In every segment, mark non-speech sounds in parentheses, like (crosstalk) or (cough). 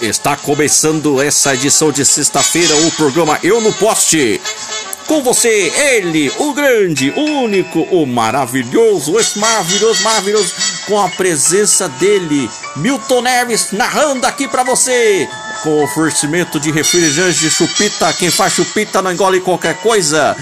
Está começando essa edição de sexta-feira o programa Eu no Poste. Com você, ele, o grande, o único, o maravilhoso, esse maravilhoso, maravilhoso, com a presença dele, Milton Neves, narrando aqui para você. Com oferecimento de refrigerante de chupita, quem faz chupita não engole qualquer coisa.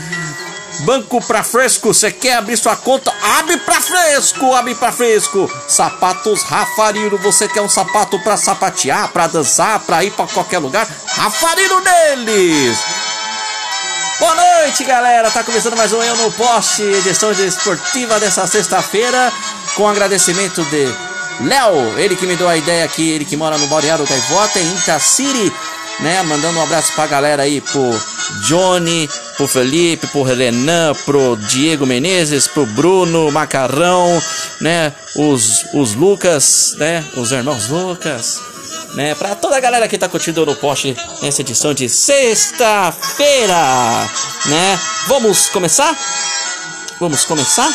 Banco pra fresco, você quer abrir sua conta? Abre pra fresco, abre pra fresco. Sapatos Rafarino, você quer um sapato pra sapatear, pra dançar, pra ir pra qualquer lugar? Rafarino deles. Boa noite, galera. Tá começando mais um Eu no Poste, edição de esportiva dessa sexta-feira, com agradecimento de Léo, ele que me deu a ideia aqui, ele que mora no Balneário Gaivota, em Itaciri, né? Mandando um abraço pra galera aí, pro Johnny, pro Felipe, pro Renan, pro Diego Menezes, pro Bruno Macarrão, né? Os, os Lucas, né? Os irmãos Lucas, né? Pra toda a galera que tá curtindo no poste nessa edição de sexta-feira, né? Vamos começar? Vamos começar?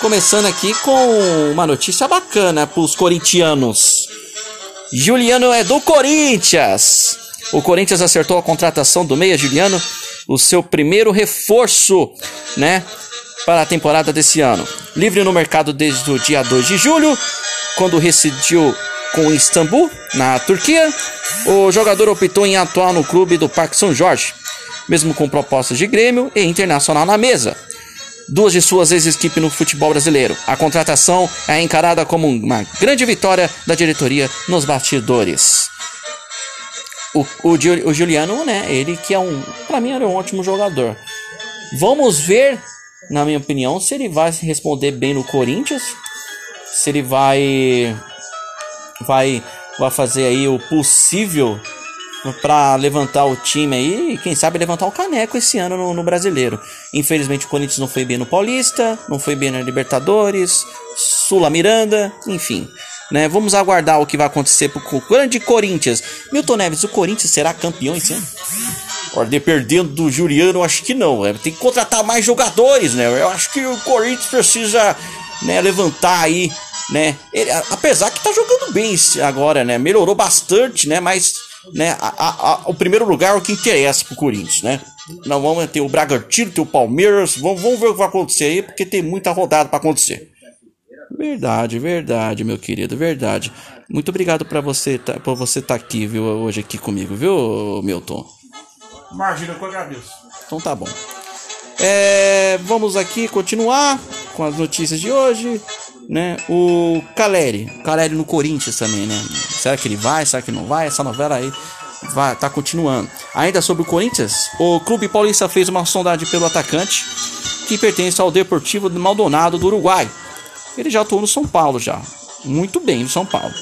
Começando aqui com uma notícia bacana pros corintianos. Juliano é do Corinthians. O Corinthians acertou a contratação do meia Juliano, o seu primeiro reforço, né, para a temporada desse ano. Livre no mercado desde o dia 2 de julho, quando residiu com Istambul, na Turquia, o jogador optou em atuar no clube do Parque São Jorge, mesmo com propostas de Grêmio e Internacional na mesa. Duas de suas ex-equipes no futebol brasileiro. A contratação é encarada como uma grande vitória da diretoria nos bastidores. O, o, o Juliano, né? Ele que é um. Pra mim, era um ótimo jogador. Vamos ver, na minha opinião, se ele vai responder bem no Corinthians. Se ele vai. Vai, vai fazer aí o possível para levantar o time aí e quem sabe levantar o caneco esse ano no, no, brasileiro. Infelizmente o Corinthians não foi bem no Paulista, não foi bem na Libertadores, Sula Miranda, enfim. Né? Vamos aguardar o que vai acontecer pro grande Corinthians. Milton Neves, o Corinthians será campeão esse ano? Olha, perdendo do Juliano, acho que não. Né? Tem que contratar mais jogadores, né? Eu acho que o Corinthians precisa né, levantar aí, né? Ele, apesar que tá jogando bem agora, né? Melhorou bastante, né? Mas né, a, a, o primeiro lugar é o que interessa pro Corinthians, né? Não vamos ter o Bragantino, ter o Palmeiras, vamos, vamos ver o que vai acontecer aí, porque tem muita rodada para acontecer. Verdade, verdade, meu querido, verdade. Muito obrigado para você, tá, por você estar tá aqui, viu, hoje aqui comigo, viu, Milton? Imagina, eu agradeço. Então tá bom. É, vamos aqui continuar com as notícias de hoje, né? O Caleri, Caleri no Corinthians também, né? Será que ele vai? Será que não vai? Essa novela aí vai tá continuando. Ainda sobre o Corinthians, o Clube Paulista fez uma sondagem pelo atacante que pertence ao Deportivo Maldonado do Uruguai ele já atuou no São Paulo já. Muito bem no São Paulo.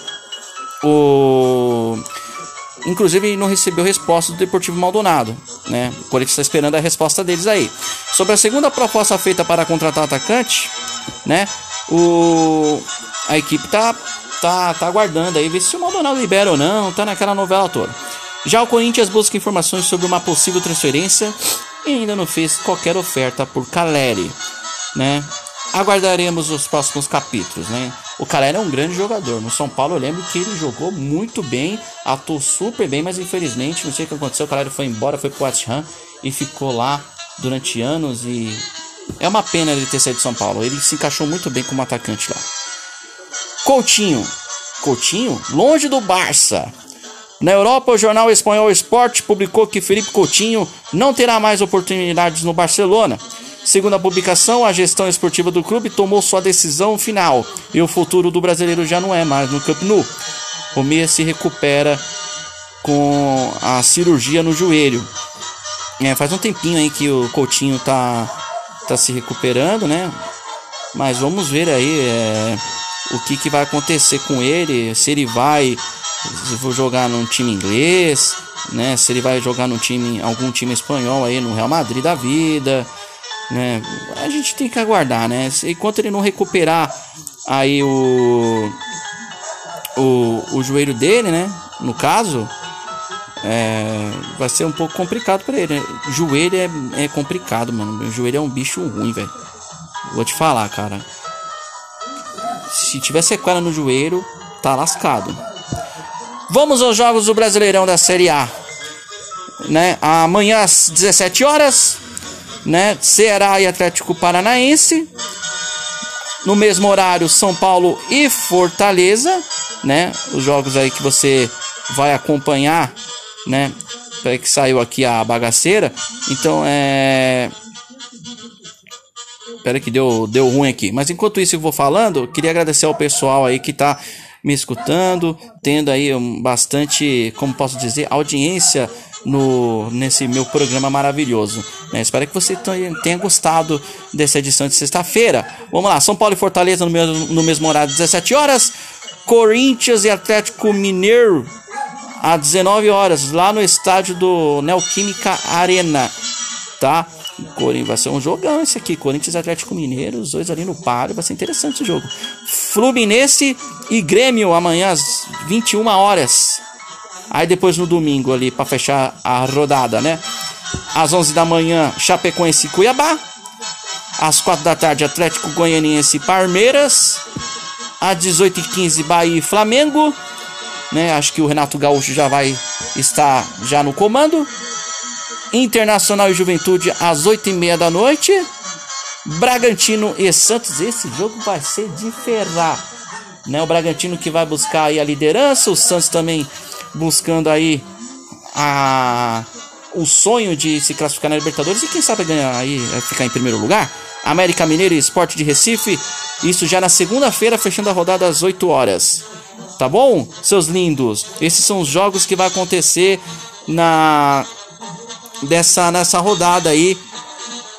O... Inclusive ele não recebeu resposta do Deportivo Maldonado, né? O está esperando a resposta deles aí. Sobre a segunda proposta feita para contratar atacante, né? O... A equipe tá, tá, tá aguardando aí ver se o Maldonado libera ou não, tá naquela novela toda. Já o Corinthians busca informações sobre uma possível transferência e ainda não fez qualquer oferta por Caleri, né? Aguardaremos os próximos capítulos, né? O Calera é um grande jogador. No São Paulo eu lembro que ele jogou muito bem, atuou super bem, mas infelizmente não sei o que aconteceu. O Calera foi embora, foi pro Ham e ficou lá durante anos e é uma pena ele ter saído de São Paulo. Ele se encaixou muito bem como atacante lá. Coutinho, Coutinho, longe do Barça. Na Europa, o jornal espanhol Sport publicou que Felipe Coutinho não terá mais oportunidades no Barcelona. Segundo a publicação, a gestão esportiva do clube tomou sua decisão final e o futuro do brasileiro já não é mais no Camp Nou. O Meia se recupera com a cirurgia no joelho. É, faz um tempinho aí que o Coutinho tá, tá se recuperando, né? Mas vamos ver aí é, o que, que vai acontecer com ele, se ele vai jogar num time inglês, né? Se ele vai jogar num time, algum time espanhol aí no Real Madrid da vida né? A gente tem que aguardar, né? Enquanto ele não recuperar aí o o, o joelho dele, né? No caso, é, vai ser um pouco complicado para ele. Né? Joelho é, é complicado, mano. Joelho é um bicho ruim, velho. Vou te falar, cara. se tiver sequela no joelho, tá lascado. Vamos aos jogos do Brasileirão da Série A. Né? Amanhã às 17 horas, né? Ceará e Atlético Paranaense. No mesmo horário, São Paulo e Fortaleza, né? Os jogos aí que você vai acompanhar, né? Peraí que saiu aqui a bagaceira. Então é. Peraí que deu, deu ruim aqui. Mas enquanto isso eu vou falando, queria agradecer ao pessoal aí que tá me escutando, tendo aí um, bastante, como posso dizer, audiência no nesse meu programa maravilhoso. Né? Espero que você tenha gostado dessa edição de sexta-feira. Vamos lá, São Paulo e Fortaleza no mesmo, no mesmo horário, 17 horas. Corinthians e Atlético Mineiro às 19 horas, lá no estádio do Neoquímica Arena, tá? Vai ser um jogão esse aqui. Corinthians Atlético Mineiro, os dois ali no páreo. Vai ser interessante o jogo. Fluminense e Grêmio amanhã às 21 horas. Aí depois no domingo ali para fechar a rodada, né? Às 11 da manhã, Chapecoense Cuiabá. Às 4 da tarde, Atlético Goianiense Palmeiras. Às 18h15, Bahia e Flamengo. Né? Acho que o Renato Gaúcho já vai estar já no comando. Internacional e Juventude às 8h30 da noite. Bragantino e Santos. Esse jogo vai ser de ferrar. Né? O Bragantino que vai buscar a liderança. O Santos também buscando aí a o sonho de se classificar na Libertadores e quem sabe ganhar aí, ficar em primeiro lugar. América Mineiro e Esporte de Recife, isso já na segunda-feira, fechando a rodada às 8 horas. Tá bom, seus lindos? Esses são os jogos que vai acontecer na dessa nessa rodada aí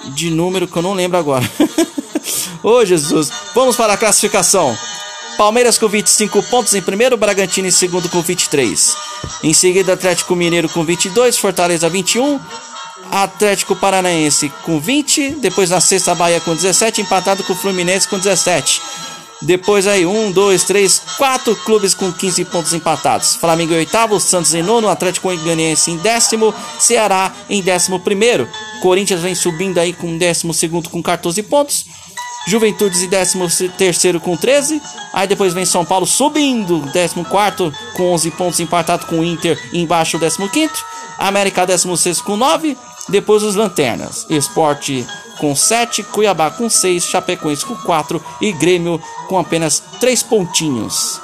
de número que eu não lembro agora. (laughs) Ô oh, Jesus, vamos para a classificação. Palmeiras com 25 pontos em primeiro, Bragantino em segundo com 23. Em seguida, Atlético Mineiro com 22, Fortaleza 21, Atlético Paranaense com 20, depois na sexta Bahia com 17, empatado com o Fluminense com 17. Depois aí, 1, 2, 3, 4 clubes com 15 pontos empatados. Flamengo em oitavo, Santos em nono, Atlético Goianiense em décimo, Ceará em décimo primeiro. Corinthians vem subindo aí com décimo segundo com 14 pontos. Juventudes em 13 com 13. Aí depois vem São Paulo subindo, 14 com 11 pontos, empatado com o Inter embaixo, 15. América 16 com 9. Depois os Lanternas. Esporte com 7, Cuiabá com 6, Chapecoense com 4 e Grêmio com apenas 3 pontinhos.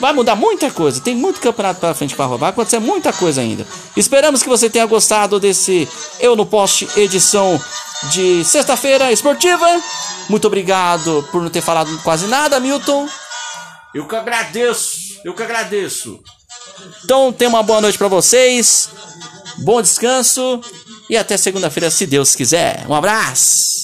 Vai mudar muita coisa, tem muito campeonato para frente para roubar, acontecer muita coisa ainda. Esperamos que você tenha gostado desse Eu no Poste edição de sexta-feira esportiva. Muito obrigado por não ter falado quase nada, Milton. Eu que agradeço, eu que agradeço. Então, tenha uma boa noite para vocês. Bom descanso e até segunda-feira, se Deus quiser. Um abraço.